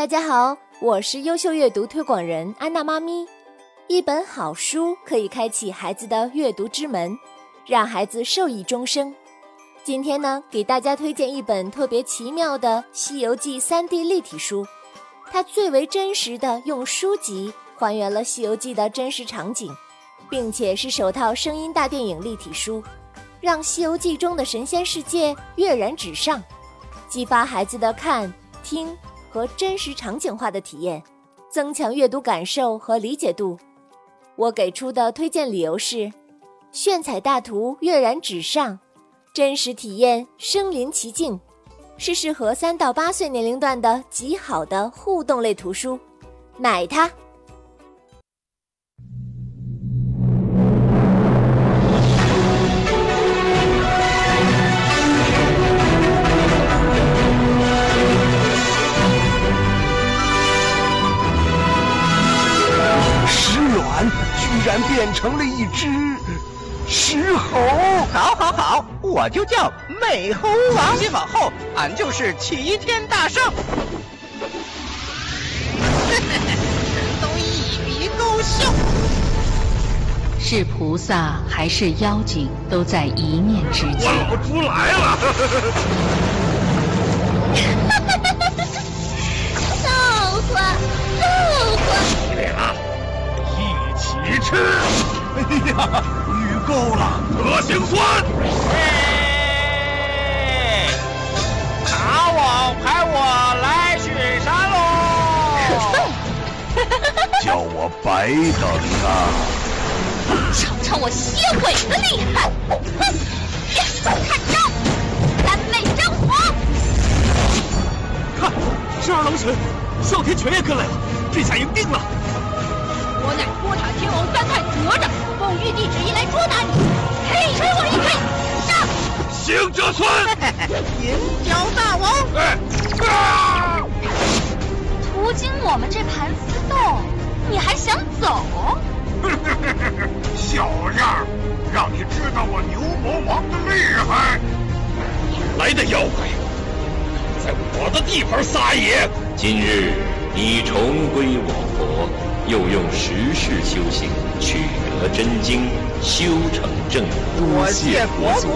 大家好，我是优秀阅读推广人安娜妈咪。一本好书可以开启孩子的阅读之门，让孩子受益终生。今天呢，给大家推荐一本特别奇妙的《西游记》3D 立体书，它最为真实的用书籍还原了《西游记》的真实场景，并且是首套声音大电影立体书，让《西游记》中的神仙世界跃然纸上，激发孩子的看、听和真实场景化的体验，增强阅读感受和理解度。我给出的推荐理由是：炫彩大图跃然纸上，真实体验身临其境，是适合三到八岁年龄段的极好的互动类图书，买它！然变成了一只石猴！好，好，好，我就叫美猴王。今往后，俺就是齐天大圣。都一笔勾销。是菩萨还是妖精，都在一念之间。我不出来了。吃！哎呀，雨够了，德行酸！哎，大王派我来巡山喽！叫我白等啊！尝尝我蝎尾的厉害！哼，看招，三昧真火！看，十二郎神，哮天犬也跟来了，这下赢定了！我乃托塔天王行者村，银角大王！哎，啊！途经我们这盘丝洞，你还想走？小样，让你知道我牛魔王的厉害！哪来的妖怪，在我的地盘撒野？今日你重归我国。又用十世修行取得真经，修成正果。多谢佛祖。